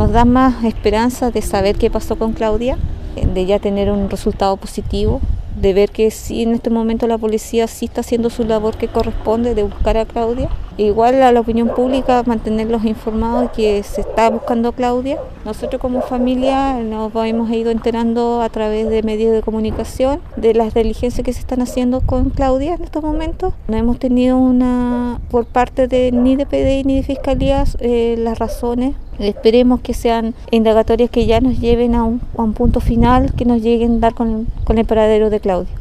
nos da más esperanza de saber qué pasó con Claudia, de ya tener un resultado positivo de ver que sí en este momento la policía sí está haciendo su labor que corresponde de buscar a Claudia. Igual a la opinión pública mantenerlos informados que se está buscando Claudia. Nosotros como familia nos hemos ido enterando a través de medios de comunicación de las diligencias que se están haciendo con Claudia en estos momentos. No hemos tenido una por parte de ni de PDI ni de Fiscalía eh, las razones Esperemos que sean indagatorias que ya nos lleven a un, punto final, que nos lleguen a dar con, el paradero de Claudio.